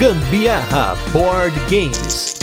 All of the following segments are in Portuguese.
Gambiarra Board Games.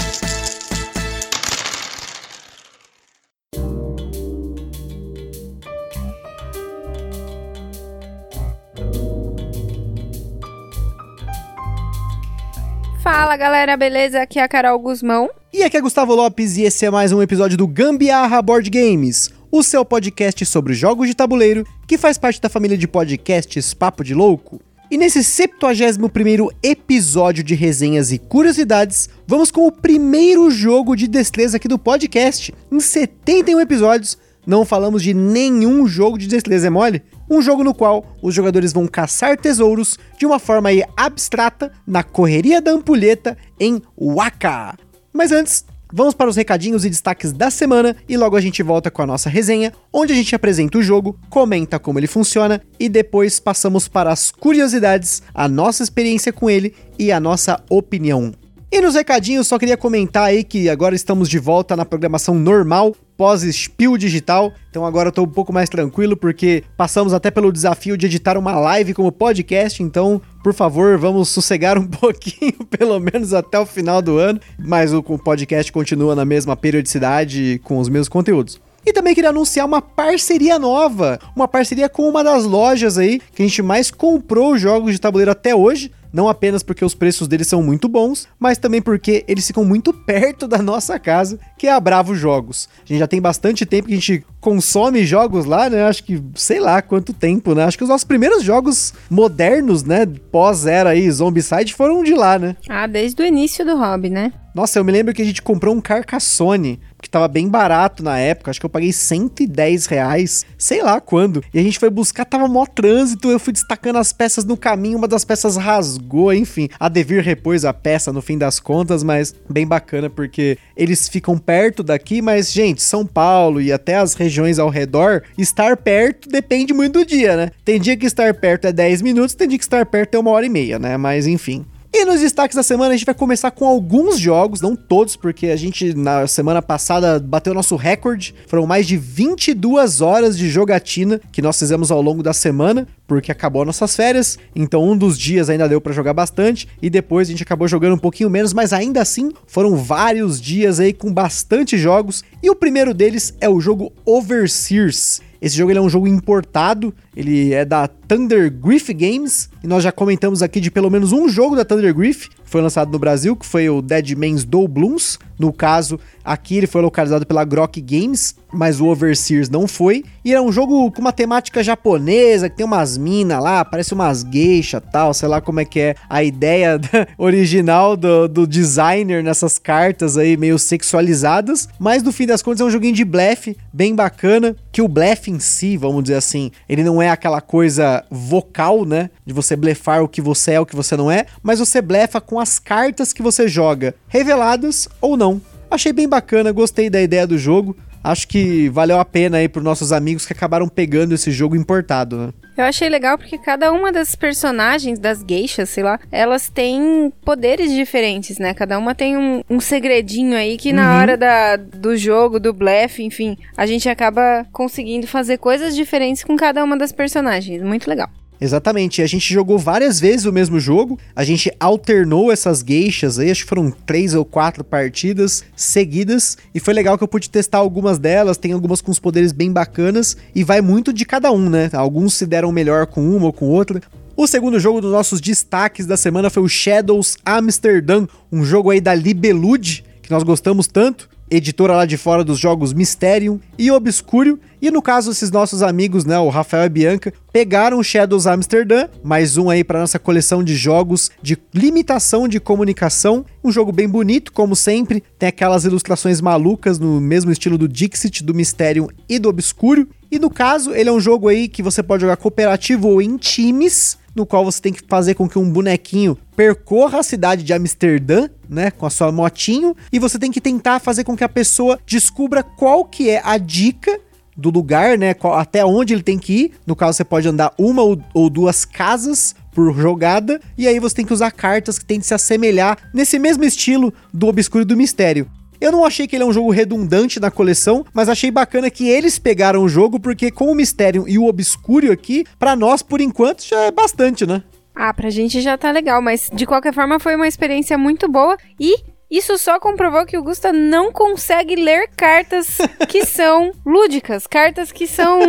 Fala galera, beleza? Aqui é a Carol Guzmão. E aqui é Gustavo Lopes e esse é mais um episódio do Gambiarra Board Games, o seu podcast sobre jogos de tabuleiro que faz parte da família de podcasts Papo de Louco. E nesse 71º episódio de resenhas e curiosidades, vamos com o primeiro jogo de destreza aqui do podcast. Em 71 episódios, não falamos de nenhum jogo de destreza, é mole? Um jogo no qual os jogadores vão caçar tesouros de uma forma abstrata na correria da ampulheta em Waka. Mas antes, vamos para os recadinhos e destaques da semana e logo a gente volta com a nossa resenha, onde a gente apresenta o jogo, comenta como ele funciona e depois passamos para as curiosidades, a nossa experiência com ele e a nossa opinião. E nos recadinhos, só queria comentar aí que agora estamos de volta na programação normal, pós-spill digital. Então agora eu tô um pouco mais tranquilo porque passamos até pelo desafio de editar uma live como podcast. Então, por favor, vamos sossegar um pouquinho, pelo menos até o final do ano. Mas o podcast continua na mesma periodicidade com os mesmos conteúdos. E também queria anunciar uma parceria nova, uma parceria com uma das lojas aí que a gente mais comprou jogos de tabuleiro até hoje. Não apenas porque os preços deles são muito bons, mas também porque eles ficam muito perto da nossa casa, que é a Bravo Jogos. A gente já tem bastante tempo que a gente consome jogos lá, né? Acho que sei lá quanto tempo, né? Acho que os nossos primeiros jogos modernos, né, pós-era aí Zombicide foram de lá, né? Ah, desde o início do hobby, né? Nossa, eu me lembro que a gente comprou um Carcassone, que tava bem barato na época, acho que eu paguei 110 reais, sei lá quando. E a gente foi buscar, tava mó trânsito, eu fui destacando as peças no caminho, uma das peças rasgou, enfim. A Devir repôs a peça no fim das contas, mas bem bacana porque eles ficam perto daqui, mas, gente, São Paulo e até as regiões ao redor, estar perto depende muito do dia, né? Tem dia que estar perto é 10 minutos, tem dia que estar perto é uma hora e meia, né? Mas enfim. E nos destaques da semana a gente vai começar com alguns jogos, não todos, porque a gente na semana passada bateu nosso recorde. Foram mais de 22 horas de jogatina que nós fizemos ao longo da semana, porque acabou nossas férias. Então um dos dias ainda deu para jogar bastante e depois a gente acabou jogando um pouquinho menos, mas ainda assim foram vários dias aí com bastante jogos. E o primeiro deles é o jogo Overseers. Esse jogo é um jogo importado, ele é da Thunder Griff Games, e nós já comentamos aqui de pelo menos um jogo da Thunder Griff, foi lançado no Brasil, que foi o Dead Man's Blooms. No caso, aqui ele foi localizado pela Grok Games, mas o Overseers não foi. E é um jogo com uma temática japonesa, que tem umas minas lá, parece umas geisha tal, sei lá como é que é a ideia original do, do designer nessas cartas aí meio sexualizadas. Mas no fim das contas é um joguinho de blefe, bem bacana, que o blefe em si, vamos dizer assim, ele não é aquela coisa vocal, né? De você blefar o que você é, o que você não é, mas você blefa com as cartas que você joga, reveladas ou não. Achei bem bacana, gostei da ideia do jogo. Acho que valeu a pena aí para nossos amigos que acabaram pegando esse jogo importado, né? Eu achei legal porque cada uma das personagens, das geixas, sei lá, elas têm poderes diferentes, né? Cada uma tem um, um segredinho aí que na uhum. hora da, do jogo, do blefe, enfim, a gente acaba conseguindo fazer coisas diferentes com cada uma das personagens. Muito legal. Exatamente, a gente jogou várias vezes o mesmo jogo, a gente alternou essas geixas aí, acho que foram três ou quatro partidas seguidas, e foi legal que eu pude testar algumas delas, tem algumas com os poderes bem bacanas, e vai muito de cada um, né? Alguns se deram melhor com uma ou com outra. O segundo jogo dos nossos destaques da semana foi o Shadows Amsterdam, um jogo aí da Libelude, que nós gostamos tanto editora lá de fora dos jogos Mysterium e Obscuro. E no caso, esses nossos amigos, né, o Rafael e Bianca, pegaram Shadows Amsterdam, mais um aí para nossa coleção de jogos de limitação de comunicação. Um jogo bem bonito, como sempre, tem aquelas ilustrações malucas no mesmo estilo do Dixit, do Mysterium e do Obscuro. E no caso, ele é um jogo aí que você pode jogar cooperativo ou em times no qual você tem que fazer com que um bonequinho percorra a cidade de Amsterdã, né, com a sua motinho, e você tem que tentar fazer com que a pessoa descubra qual que é a dica do lugar, né, qual, até onde ele tem que ir. No caso, você pode andar uma ou, ou duas casas por jogada, e aí você tem que usar cartas que tem que se assemelhar nesse mesmo estilo do Obscuro e do Mistério. Eu não achei que ele é um jogo redundante na coleção, mas achei bacana que eles pegaram o jogo, porque com o Mistério e o Obscuro aqui, para nós, por enquanto, já é bastante, né? Ah, pra gente já tá legal, mas de qualquer forma foi uma experiência muito boa e isso só comprovou que o Gusta não consegue ler cartas que são lúdicas, cartas que são.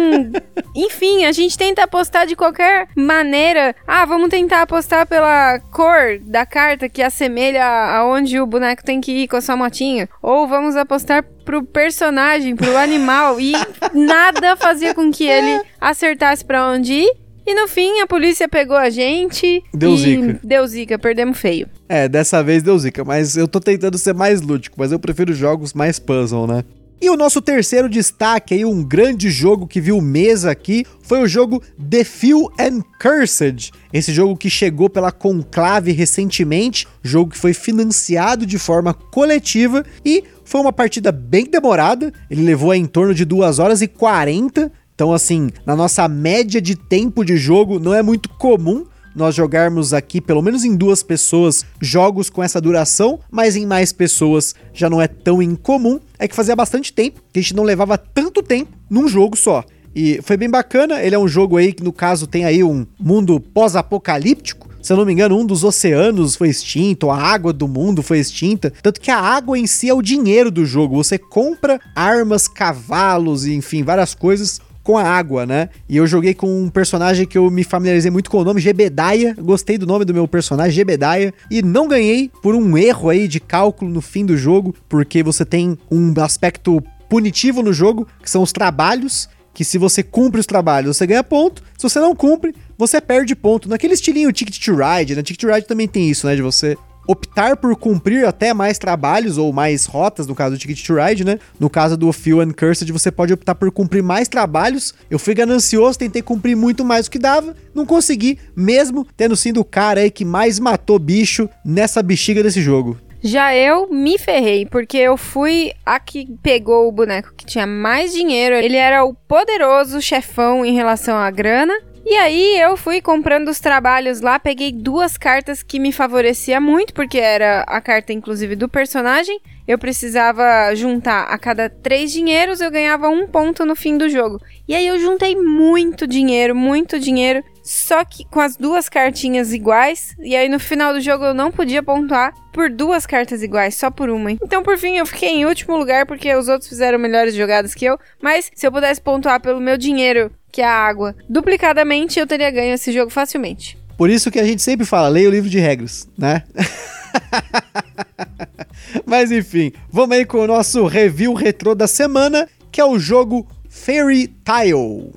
Enfim, a gente tenta apostar de qualquer maneira. Ah, vamos tentar apostar pela cor da carta que assemelha aonde o boneco tem que ir com a sua motinha. Ou vamos apostar pro personagem, pro animal. E nada fazia com que ele acertasse para onde ir. E no fim, a polícia pegou a gente. Deu e zica. Deu zica, perdemos feio. É, dessa vez deu zica, mas eu tô tentando ser mais lúdico, mas eu prefiro jogos mais puzzle, né? E o nosso terceiro destaque aí, um grande jogo que viu mesa aqui, foi o jogo The Few and Cursed. Esse jogo que chegou pela Conclave recentemente, jogo que foi financiado de forma coletiva e foi uma partida bem demorada. Ele levou em torno de 2 horas e 40 então, assim, na nossa média de tempo de jogo, não é muito comum nós jogarmos aqui, pelo menos em duas pessoas, jogos com essa duração, mas em mais pessoas já não é tão incomum. É que fazia bastante tempo que a gente não levava tanto tempo num jogo só. E foi bem bacana, ele é um jogo aí que no caso tem aí um mundo pós-apocalíptico. Se eu não me engano, um dos oceanos foi extinto, a água do mundo foi extinta. Tanto que a água em si é o dinheiro do jogo. Você compra armas, cavalos enfim, várias coisas com a água, né? E eu joguei com um personagem que eu me familiarizei muito com o nome, Gebedaia. Gostei do nome do meu personagem, Gebedaia. E não ganhei por um erro aí de cálculo no fim do jogo, porque você tem um aspecto punitivo no jogo, que são os trabalhos que se você cumpre os trabalhos, você ganha ponto. Se você não cumpre, você perde ponto. Naquele estilinho Ticket to Ride, né? Ticket to Ride também tem isso, né? De você optar por cumprir até mais trabalhos ou mais rotas, no caso do Ticket to Ride, né? No caso do Fuel and Cursed, você pode optar por cumprir mais trabalhos. Eu fui ganancioso, tentei cumprir muito mais do que dava, não consegui, mesmo tendo sido o cara aí que mais matou bicho nessa bexiga desse jogo. Já eu me ferrei, porque eu fui a que pegou o boneco que tinha mais dinheiro. Ele era o poderoso chefão em relação à grana. E aí eu fui comprando os trabalhos lá, peguei duas cartas que me favorecia muito, porque era a carta inclusive do personagem. Eu precisava juntar a cada três dinheiros, eu ganhava um ponto no fim do jogo. E aí eu juntei muito dinheiro, muito dinheiro, só que com as duas cartinhas iguais. E aí no final do jogo eu não podia pontuar por duas cartas iguais, só por uma. Então por fim eu fiquei em último lugar porque os outros fizeram melhores jogadas que eu. Mas se eu pudesse pontuar pelo meu dinheiro que a água, duplicadamente eu teria ganho esse jogo facilmente. Por isso que a gente sempre fala, leia o livro de regras, né? Mas enfim, vamos aí com o nosso review retrô da semana, que é o jogo Fairy Tile.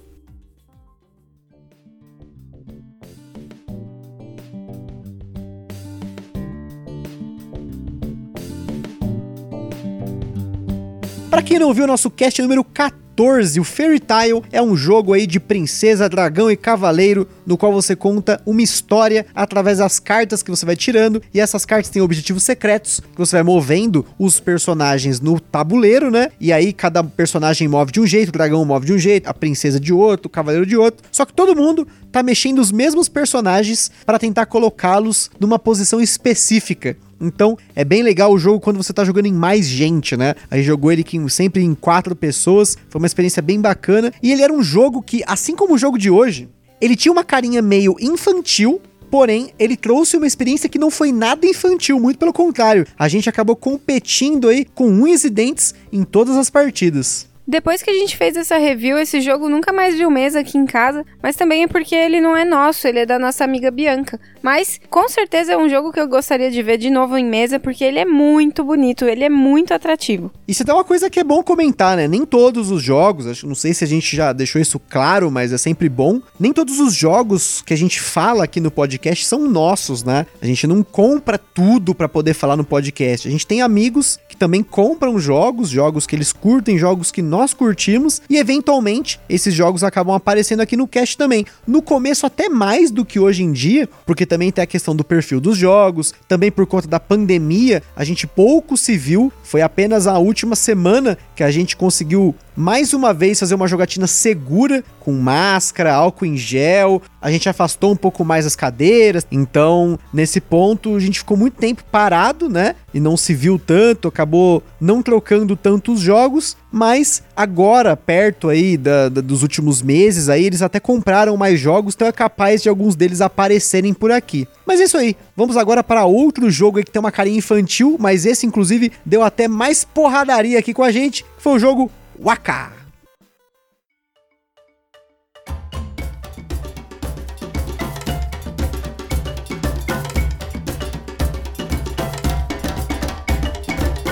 Para quem não viu nosso cast número 14, 14, o Fairy Tail é um jogo aí de princesa, dragão e cavaleiro, no qual você conta uma história através das cartas que você vai tirando, e essas cartas têm objetivos secretos, que você vai movendo os personagens no tabuleiro, né? E aí cada personagem move de um jeito, o dragão move de um jeito, a princesa de outro, o cavaleiro de outro. Só que todo mundo tá mexendo os mesmos personagens para tentar colocá-los numa posição específica. Então é bem legal o jogo quando você tá jogando em mais gente, né? A gente jogou ele sempre em quatro pessoas, foi uma experiência bem bacana. E ele era um jogo que, assim como o jogo de hoje, ele tinha uma carinha meio infantil, Porém, ele trouxe uma experiência que não foi nada infantil, muito pelo contrário. A gente acabou competindo aí com unhas e dentes em todas as partidas. Depois que a gente fez essa review, esse jogo nunca mais viu mesa aqui em casa, mas também é porque ele não é nosso, ele é da nossa amiga Bianca. Mas com certeza é um jogo que eu gostaria de ver de novo em mesa, porque ele é muito bonito, ele é muito atrativo. Isso é uma coisa que é bom comentar, né? Nem todos os jogos, acho, não sei se a gente já deixou isso claro, mas é sempre bom. Nem todos os jogos que a gente fala aqui no podcast são nossos, né? A gente não compra tudo para poder falar no podcast. A gente tem amigos que também compram jogos, jogos que eles curtem, jogos que nós curtimos e eventualmente esses jogos acabam aparecendo aqui no cast também. No começo até mais do que hoje em dia, porque também tem a questão do perfil dos jogos, também por conta da pandemia, a gente pouco se viu, foi apenas a última semana que a gente conseguiu mais uma vez fazer uma jogatina segura, com máscara, álcool em gel. A gente afastou um pouco mais as cadeiras. Então, nesse ponto, a gente ficou muito tempo parado, né? E não se viu tanto, acabou não trocando tantos jogos. Mas agora, perto aí da, da, dos últimos meses, aí eles até compraram mais jogos, então é capaz de alguns deles aparecerem por aqui. Mas é isso aí. Vamos agora para outro jogo que tem uma carinha infantil, mas esse inclusive deu até mais porradaria aqui com a gente, que foi o jogo Waka.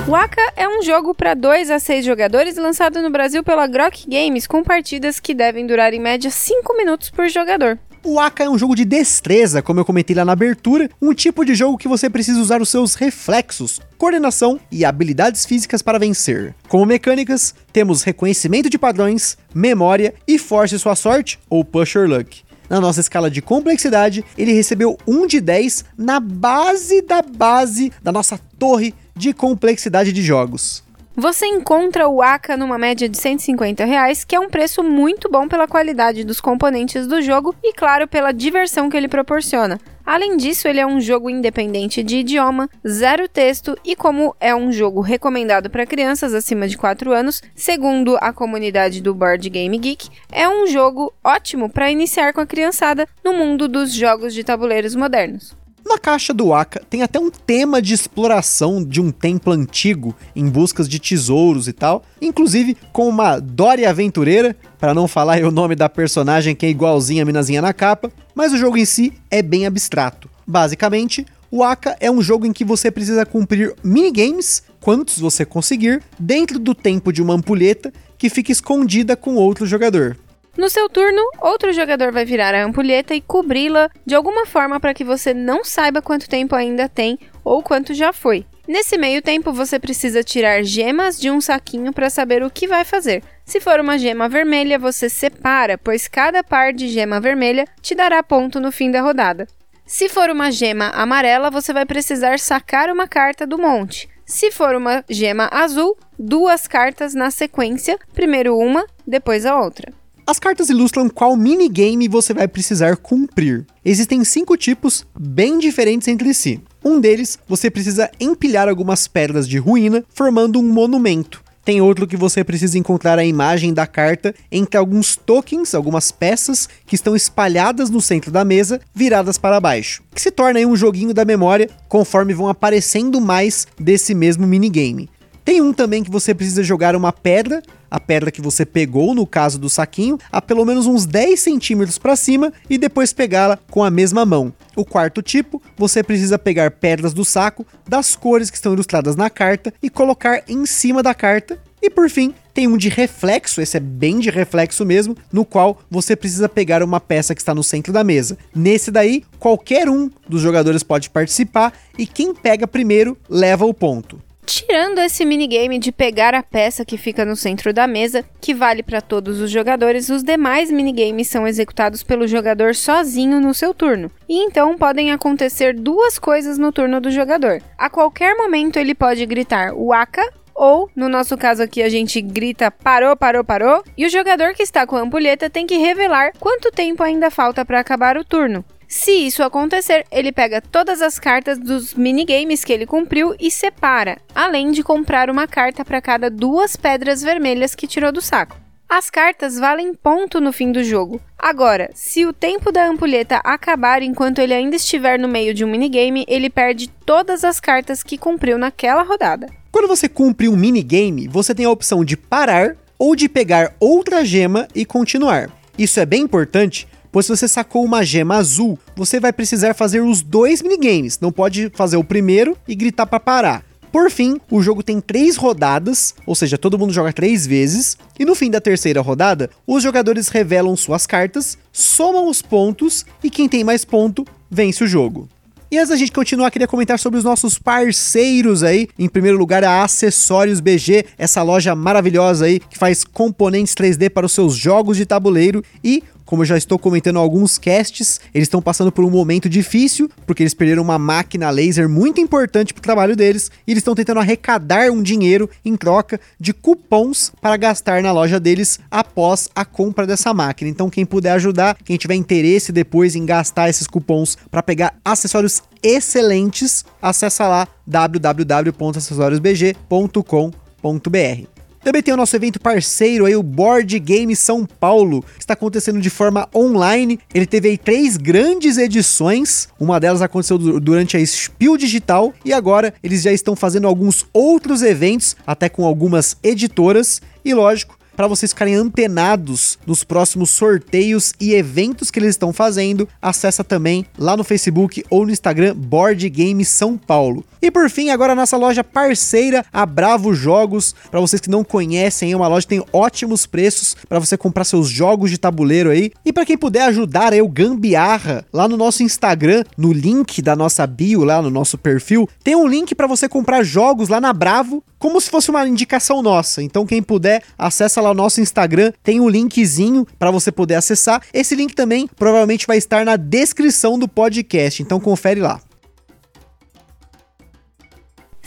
Waka é um jogo para 2 a 6 jogadores lançado no Brasil pela Grok Games, com partidas que devem durar em média 5 minutos por jogador. O Aka é um jogo de destreza, como eu comentei lá na abertura, um tipo de jogo que você precisa usar os seus reflexos, coordenação e habilidades físicas para vencer. Como mecânicas, temos reconhecimento de padrões, memória e force sua sorte ou push your luck. Na nossa escala de complexidade, ele recebeu 1 de 10 na base da base da nossa torre de complexidade de jogos. Você encontra o Aka numa média de 150 reais, que é um preço muito bom pela qualidade dos componentes do jogo e, claro, pela diversão que ele proporciona. Além disso, ele é um jogo independente de idioma, zero texto e, como é um jogo recomendado para crianças acima de 4 anos, segundo a comunidade do Board Game Geek, é um jogo ótimo para iniciar com a criançada no mundo dos jogos de tabuleiros modernos. Na caixa do Aka tem até um tema de exploração de um templo antigo em busca de tesouros e tal, inclusive com uma Dória aventureira, para não falar o nome da personagem que é igualzinha a minazinha na capa, mas o jogo em si é bem abstrato. Basicamente, o Aka é um jogo em que você precisa cumprir minigames, quantos você conseguir, dentro do tempo de uma ampulheta que fica escondida com outro jogador. No seu turno, outro jogador vai virar a ampulheta e cobri-la de alguma forma para que você não saiba quanto tempo ainda tem ou quanto já foi. Nesse meio tempo, você precisa tirar gemas de um saquinho para saber o que vai fazer. Se for uma gema vermelha, você separa, pois cada par de gema vermelha te dará ponto no fim da rodada. Se for uma gema amarela, você vai precisar sacar uma carta do monte. Se for uma gema azul, duas cartas na sequência, primeiro uma, depois a outra. As cartas ilustram qual minigame você vai precisar cumprir. Existem cinco tipos bem diferentes entre si. Um deles, você precisa empilhar algumas pedras de ruína, formando um monumento. Tem outro que você precisa encontrar a imagem da carta entre alguns tokens, algumas peças que estão espalhadas no centro da mesa, viradas para baixo, que se torna um joguinho da memória conforme vão aparecendo mais desse mesmo minigame. Tem um também que você precisa jogar uma pedra, a pedra que você pegou no caso do saquinho, a pelo menos uns 10 centímetros para cima e depois pegá-la com a mesma mão. O quarto tipo, você precisa pegar pedras do saco, das cores que estão ilustradas na carta e colocar em cima da carta. E por fim, tem um de reflexo, esse é bem de reflexo mesmo, no qual você precisa pegar uma peça que está no centro da mesa. Nesse daí, qualquer um dos jogadores pode participar e quem pega primeiro leva o ponto. Tirando esse minigame de pegar a peça que fica no centro da mesa, que vale para todos os jogadores, os demais minigames são executados pelo jogador sozinho no seu turno. E então podem acontecer duas coisas no turno do jogador. A qualquer momento ele pode gritar Waka ou, no nosso caso aqui, a gente grita parou, parou, parou, e o jogador que está com a ampulheta tem que revelar quanto tempo ainda falta para acabar o turno. Se isso acontecer, ele pega todas as cartas dos minigames que ele cumpriu e separa, além de comprar uma carta para cada duas pedras vermelhas que tirou do saco. As cartas valem ponto no fim do jogo. Agora, se o tempo da ampulheta acabar enquanto ele ainda estiver no meio de um minigame, ele perde todas as cartas que cumpriu naquela rodada. Quando você cumpre um minigame, você tem a opção de parar ou de pegar outra gema e continuar. Isso é bem importante pois se você sacou uma gema azul, você vai precisar fazer os dois minigames, não pode fazer o primeiro e gritar para parar. Por fim, o jogo tem três rodadas, ou seja, todo mundo joga três vezes, e no fim da terceira rodada, os jogadores revelam suas cartas, somam os pontos e quem tem mais ponto vence o jogo. E antes da gente continuar, queria comentar sobre os nossos parceiros aí. Em primeiro lugar, a Acessórios BG, essa loja maravilhosa aí que faz componentes 3D para os seus jogos de tabuleiro e como eu já estou comentando alguns casts, eles estão passando por um momento difícil, porque eles perderam uma máquina laser muito importante para o trabalho deles, e eles estão tentando arrecadar um dinheiro em troca de cupons para gastar na loja deles após a compra dessa máquina. Então, quem puder ajudar, quem tiver interesse depois em gastar esses cupons para pegar acessórios excelentes, acessa lá www.acessoriosbg.com.br. Também tem o nosso evento parceiro aí, o Board Game São Paulo, que está acontecendo de forma online. Ele teve aí três grandes edições, uma delas aconteceu durante a Spiel Digital e agora eles já estão fazendo alguns outros eventos, até com algumas editoras. E lógico, para vocês ficarem antenados nos próximos sorteios e eventos que eles estão fazendo, acessa também lá no Facebook ou no Instagram Board Game São Paulo. E por fim, agora a nossa loja parceira, a Bravo Jogos. Para vocês que não conhecem, é uma loja que tem ótimos preços para você comprar seus jogos de tabuleiro aí. E para quem puder ajudar aí o Gambiarra, lá no nosso Instagram, no link da nossa bio lá no nosso perfil, tem um link para você comprar jogos lá na Bravo, como se fosse uma indicação nossa. Então quem puder, acessa lá nosso Instagram, tem um linkzinho para você poder acessar. Esse link também provavelmente vai estar na descrição do podcast, então confere lá.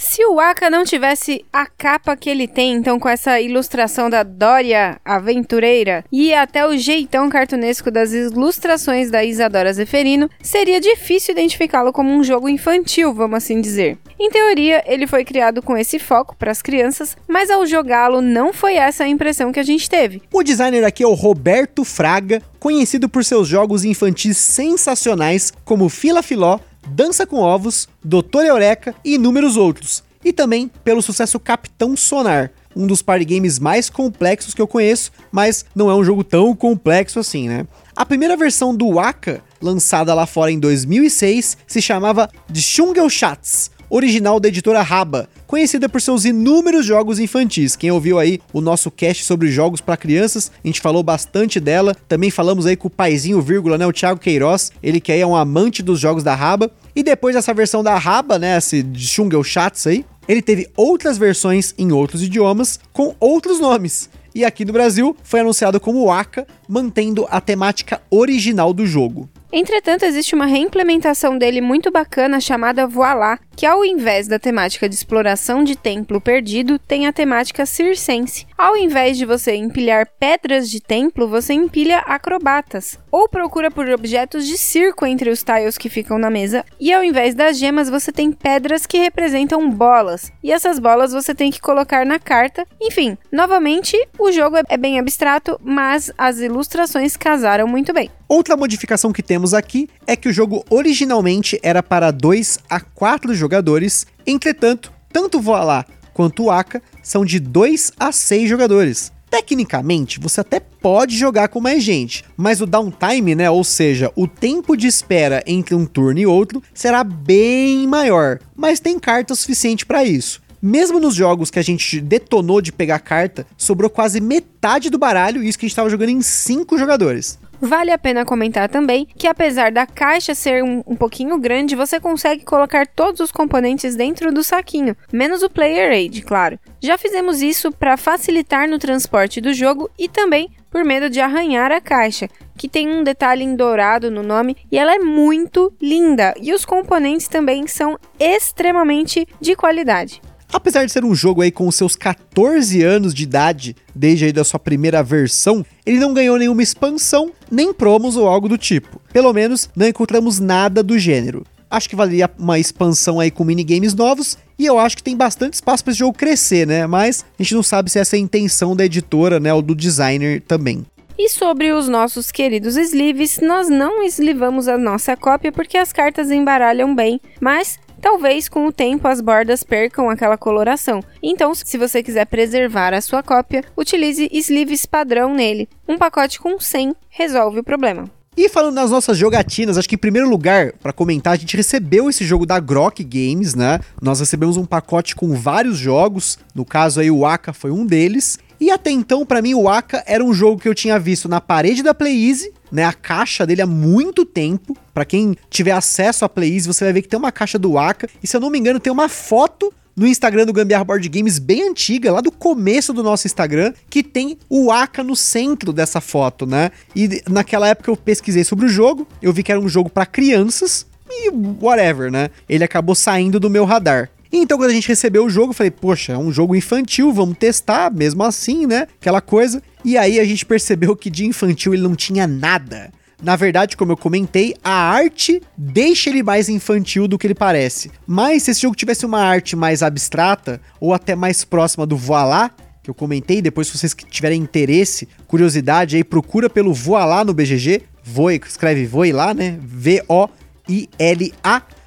Se o Aka não tivesse a capa que ele tem, então com essa ilustração da Dória Aventureira e até o jeitão cartunesco das ilustrações da Isadora Zeferino, seria difícil identificá-lo como um jogo infantil, vamos assim dizer. Em teoria, ele foi criado com esse foco para as crianças, mas ao jogá-lo não foi essa a impressão que a gente teve. O designer aqui é o Roberto Fraga, conhecido por seus jogos infantis sensacionais como Fila Filó, Dança com Ovos, Doutor Eureka e inúmeros outros. E também pelo sucesso Capitão Sonar, um dos party games mais complexos que eu conheço, mas não é um jogo tão complexo assim, né? A primeira versão do Waka, lançada lá fora em 2006, se chamava The Shungel Shats, original da editora Raba, conhecida por seus inúmeros jogos infantis. Quem ouviu aí o nosso cast sobre jogos para crianças, a gente falou bastante dela. Também falamos aí com o paizinho, vírgula, né, o Thiago Queiroz, ele que aí é um amante dos jogos da Raba. E depois dessa versão da Raba, né, esse Shungel Chats aí, ele teve outras versões em outros idiomas com outros nomes. E aqui no Brasil foi anunciado como Waka, mantendo a temática original do jogo. Entretanto, existe uma reimplementação dele muito bacana chamada Voilá, que ao invés da temática de exploração de templo perdido, tem a temática circense. Ao invés de você empilhar pedras de templo, você empilha acrobatas, ou procura por objetos de circo entre os tiles que ficam na mesa, e ao invés das gemas, você tem pedras que representam bolas, e essas bolas você tem que colocar na carta. Enfim, novamente, o jogo é bem abstrato, mas as ilustrações casaram muito bem. Outra modificação que temos aqui é que o jogo originalmente era para 2 a 4 jogadores, entretanto, tanto o Voilá quanto o Aka são de 2 a 6 jogadores. Tecnicamente, você até pode jogar com mais gente, mas o downtime, né, ou seja, o tempo de espera entre um turno e outro, será bem maior, mas tem carta suficiente para isso. Mesmo nos jogos que a gente detonou de pegar carta, sobrou quase metade do baralho, isso que a gente estava jogando em 5 jogadores. Vale a pena comentar também que, apesar da caixa ser um, um, pouquinho grande, você consegue colocar todos os componentes dentro do saquinho, menos o Player Aid, claro. Já fizemos isso para facilitar no transporte do jogo e também por medo de arranhar a caixa, que tem um detalhe em dourado no nome e ela é muito linda. E os componentes também são extremamente de qualidade. Apesar de ser um jogo aí com seus 14 anos de idade, desde aí da sua primeira versão, ele não ganhou nenhuma expansão, nem promos ou algo do tipo. Pelo menos não encontramos nada do gênero. Acho que valeria uma expansão aí com minigames novos e eu acho que tem bastante espaço para esse jogo crescer, né? Mas a gente não sabe se essa é a intenção da editora, né, ou do designer também. E sobre os nossos queridos sleeves, nós não eslivamos a nossa cópia porque as cartas embaralham bem, mas Talvez com o tempo as bordas percam aquela coloração. Então, se você quiser preservar a sua cópia, utilize sleeves padrão nele. Um pacote com 100 resolve o problema. E falando nas nossas jogatinas, acho que em primeiro lugar, para comentar, a gente recebeu esse jogo da Grok Games, né? Nós recebemos um pacote com vários jogos, no caso aí o Aka foi um deles. E até então, para mim, o Aka era um jogo que eu tinha visto na parede da Play Easy, né, a caixa dele há muito tempo. Para quem tiver acesso à Play Easy, você vai ver que tem uma caixa do Aka. E se eu não me engano, tem uma foto no Instagram do Gambiarra Board Games, bem antiga, lá do começo do nosso Instagram, que tem o Aka no centro dessa foto, né? E naquela época eu pesquisei sobre o jogo, eu vi que era um jogo para crianças e whatever, né? Ele acabou saindo do meu radar. Então, quando a gente recebeu o jogo, eu falei, poxa, é um jogo infantil, vamos testar, mesmo assim, né? Aquela coisa. E aí a gente percebeu que de infantil ele não tinha nada. Na verdade, como eu comentei, a arte deixa ele mais infantil do que ele parece. Mas se esse jogo tivesse uma arte mais abstrata, ou até mais próxima do Voilá, que eu comentei, depois se vocês tiverem interesse, curiosidade aí, procura pelo Voilá no BGG, Voi, escreve Voi lá, né? V-O-I-L-A.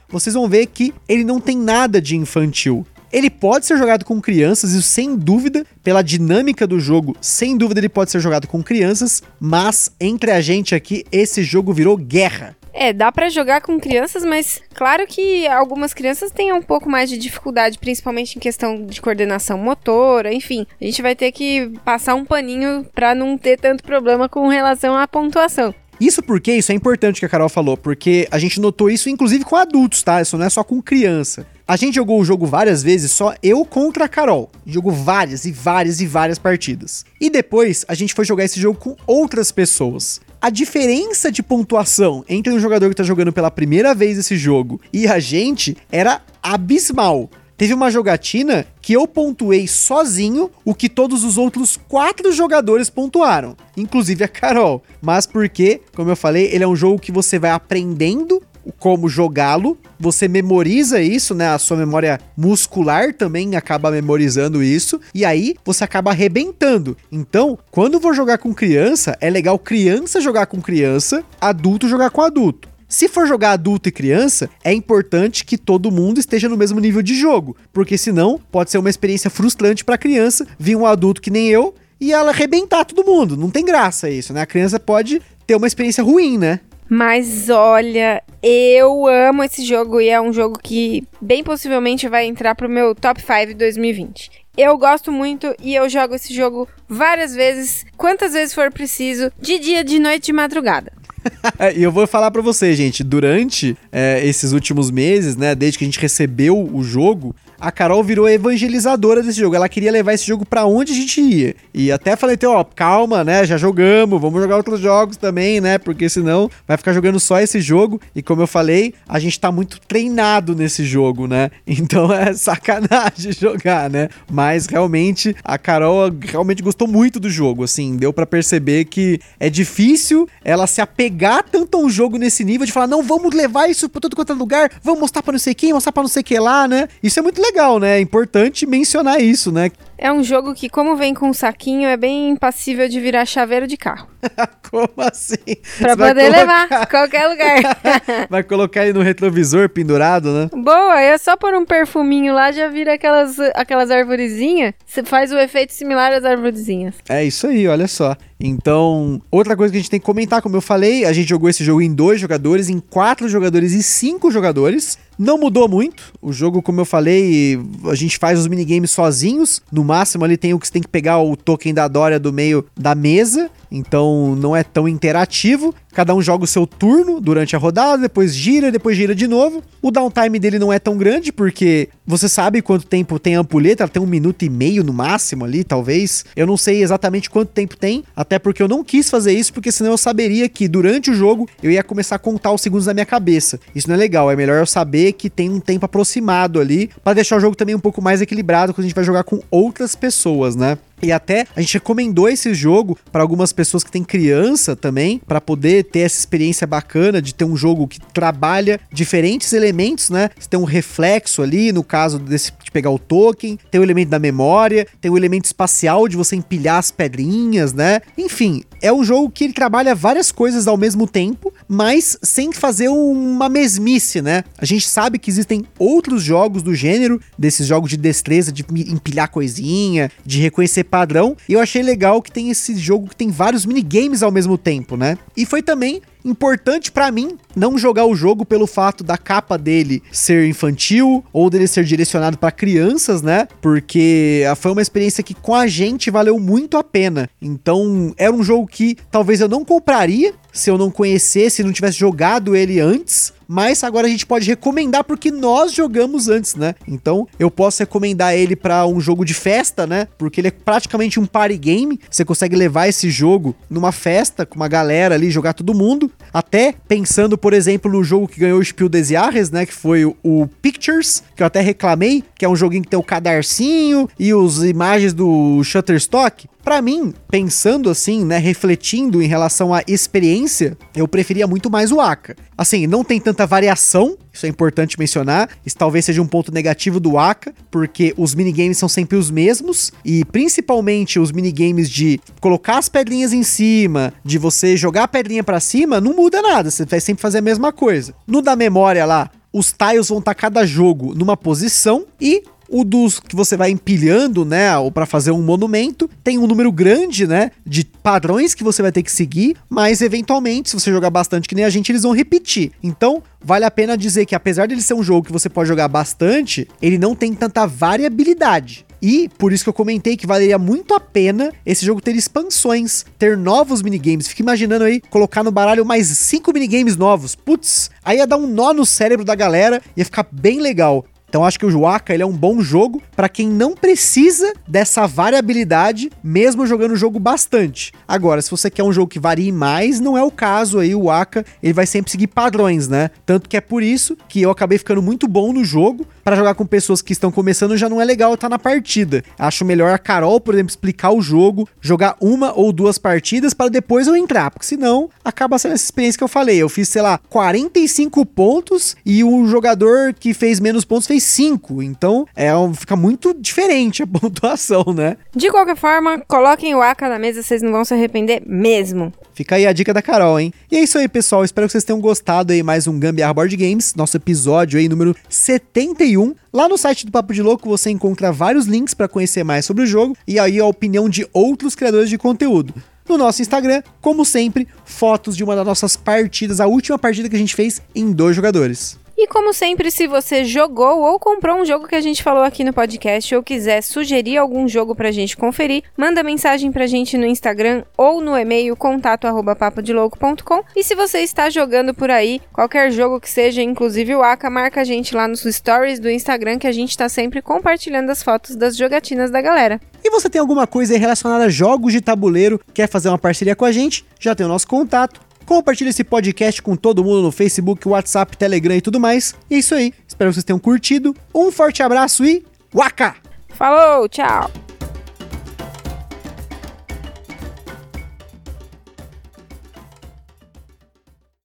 Vocês vão ver que ele não tem nada de infantil. Ele pode ser jogado com crianças, e sem dúvida, pela dinâmica do jogo, sem dúvida ele pode ser jogado com crianças, mas entre a gente aqui, esse jogo virou guerra. É, dá para jogar com crianças, mas claro que algumas crianças têm um pouco mais de dificuldade, principalmente em questão de coordenação motora, enfim. A gente vai ter que passar um paninho para não ter tanto problema com relação à pontuação. Isso porque isso é importante que a Carol falou, porque a gente notou isso inclusive com adultos, tá? Isso não é só com criança. A gente jogou o jogo várias vezes, só eu contra a Carol. Jogou várias e várias e várias partidas. E depois a gente foi jogar esse jogo com outras pessoas. A diferença de pontuação entre um jogador que tá jogando pela primeira vez esse jogo e a gente era abismal. Teve uma jogatina que eu pontuei sozinho o que todos os outros quatro jogadores pontuaram, inclusive a Carol. Mas porque, como eu falei, ele é um jogo que você vai aprendendo como jogá-lo, você memoriza isso, né? A sua memória muscular também acaba memorizando isso, e aí você acaba arrebentando. Então, quando for jogar com criança, é legal criança jogar com criança, adulto jogar com adulto. Se for jogar adulto e criança, é importante que todo mundo esteja no mesmo nível de jogo, porque senão pode ser uma experiência frustrante para a criança vir um adulto que nem eu e ela arrebentar todo mundo. Não tem graça isso, né? A criança pode ter uma experiência ruim, né? Mas olha, eu amo esse jogo e é um jogo que bem possivelmente vai entrar pro meu top 5 2020. Eu gosto muito e eu jogo esse jogo várias vezes, quantas vezes for preciso, de dia, de noite, de madrugada. e eu vou falar para você, gente, durante é, esses últimos meses, né, desde que a gente recebeu o jogo, a Carol virou evangelizadora desse jogo. Ela queria levar esse jogo para onde a gente ia. E até falei, ó, calma, né? Já jogamos, vamos jogar outros jogos também, né? Porque senão vai ficar jogando só esse jogo. E como eu falei, a gente tá muito treinado nesse jogo, né? Então é sacanagem jogar, né? Mas realmente a Carol realmente gostou muito do jogo, assim, deu para perceber que é difícil ela se apegar tanto a um jogo nesse nível de falar, não, vamos levar isso pra todo quanto é lugar, vamos mostrar para não sei quem, mostrar para não sei que lá, né? Isso é muito legal, né? É importante mencionar isso, né? É um jogo que, como vem com um saquinho, é bem passível de virar chaveiro de carro. como assim? Pra Você poder levar qualquer lugar. vai colocar aí no retrovisor pendurado, né? Boa, é só pôr um perfuminho lá, já vira aquelas, aquelas arvorezinhas. Você faz o efeito similar às arvorezinhas. É isso aí, olha só. Então, outra coisa que a gente tem que comentar, como eu falei, a gente jogou esse jogo em dois jogadores, em quatro jogadores e cinco jogadores. Não mudou muito. O jogo, como eu falei, a gente faz os minigames sozinhos. No máximo ali tem o que você tem que pegar o token da Dória do meio da mesa. Então não é tão interativo. Cada um joga o seu turno durante a rodada, depois gira, depois gira de novo. O downtime dele não é tão grande, porque você sabe quanto tempo tem a ampulheta, ela tem um minuto e meio no máximo ali, talvez. Eu não sei exatamente quanto tempo tem, até porque eu não quis fazer isso, porque senão eu saberia que durante o jogo eu ia começar a contar os segundos na minha cabeça. Isso não é legal, é melhor eu saber que tem um tempo aproximado ali, para deixar o jogo também um pouco mais equilibrado quando a gente vai jogar com outras pessoas, né? E até a gente recomendou esse jogo para algumas pessoas que têm criança também, para poder ter essa experiência bacana de ter um jogo que trabalha diferentes elementos, né? Você tem um reflexo ali, no caso desse, de pegar o token, tem o elemento da memória, tem o elemento espacial de você empilhar as pedrinhas, né? Enfim, é um jogo que ele trabalha várias coisas ao mesmo tempo, mas sem fazer uma mesmice, né? A gente sabe que existem outros jogos do gênero, desses jogos de destreza, de empilhar coisinha, de reconhecer padrão. E eu achei legal que tem esse jogo que tem vários minigames ao mesmo tempo, né? E foi também também importante para mim não jogar o jogo pelo fato da capa dele ser infantil ou dele ser direcionado para crianças, né? Porque foi uma experiência que com a gente valeu muito a pena. Então, era um jogo que talvez eu não compraria se eu não conhecesse, não tivesse jogado ele antes, mas agora a gente pode recomendar porque nós jogamos antes, né? Então eu posso recomendar ele para um jogo de festa, né? Porque ele é praticamente um party game. Você consegue levar esse jogo numa festa com uma galera ali, jogar todo mundo. Até pensando, por exemplo, no jogo que ganhou o Spiel des Jahres, né? Que foi o, Pictures, que eu até reclamei, que é um joguinho que tem o cadarcinho e as imagens do Shutterstock. Para mim, pensando assim, né, refletindo em relação à experiência, eu preferia muito mais o Aka. Assim, não tem tanta variação, isso é importante mencionar. Isso talvez seja um ponto negativo do Aka, porque os minigames são sempre os mesmos e principalmente os minigames de colocar as pedrinhas em cima, de você jogar a pedrinha para cima, não muda nada, você vai sempre fazer a mesma coisa. No da memória lá, os tiles vão estar cada jogo numa posição e o dos que você vai empilhando, né, ou para fazer um monumento, tem um número grande, né, de padrões que você vai ter que seguir, mas eventualmente, se você jogar bastante que nem a gente, eles vão repetir. Então, vale a pena dizer que apesar dele ser um jogo que você pode jogar bastante, ele não tem tanta variabilidade. E por isso que eu comentei que valeria muito a pena esse jogo ter expansões, ter novos minigames. Fica imaginando aí colocar no baralho mais cinco minigames novos. Putz, aí ia dar um nó no cérebro da galera, ia ficar bem legal. Então acho que o Waka ele é um bom jogo para quem não precisa dessa variabilidade, mesmo jogando o jogo bastante. Agora, se você quer um jogo que varie mais, não é o caso aí, o Waka, ele vai sempre seguir padrões, né? Tanto que é por isso que eu acabei ficando muito bom no jogo. Para jogar com pessoas que estão começando já não é legal estar na partida. Acho melhor a Carol, por exemplo, explicar o jogo, jogar uma ou duas partidas para depois eu entrar, porque senão acaba sendo essa experiência que eu falei. Eu fiz, sei lá, 45 pontos e o jogador que fez menos pontos fez 5. Então, é fica muito diferente a pontuação, né? De qualquer forma, coloquem o Aka na mesa, vocês não vão se arrepender mesmo. Fica aí a dica da Carol, hein? E é isso aí, pessoal. Espero que vocês tenham gostado aí mais um Gambiarra Board Games, nosso episódio aí número 71. Lá no site do Papo de Louco você encontra vários links para conhecer mais sobre o jogo e aí a opinião de outros criadores de conteúdo. No nosso Instagram, como sempre, fotos de uma das nossas partidas, a última partida que a gente fez em dois jogadores. E como sempre, se você jogou ou comprou um jogo que a gente falou aqui no podcast ou quiser sugerir algum jogo pra gente conferir, manda mensagem pra gente no Instagram ou no e-mail contato@papodelouco.com. E se você está jogando por aí, qualquer jogo que seja, inclusive o Aka, marca a gente lá nos stories do Instagram que a gente tá sempre compartilhando as fotos das jogatinas da galera. E você tem alguma coisa relacionada a jogos de tabuleiro, quer fazer uma parceria com a gente? Já tem o nosso contato Compartilhe esse podcast com todo mundo no Facebook, WhatsApp, Telegram e tudo mais. E é isso aí. Espero que vocês tenham curtido. Um forte abraço e waka! Falou, tchau!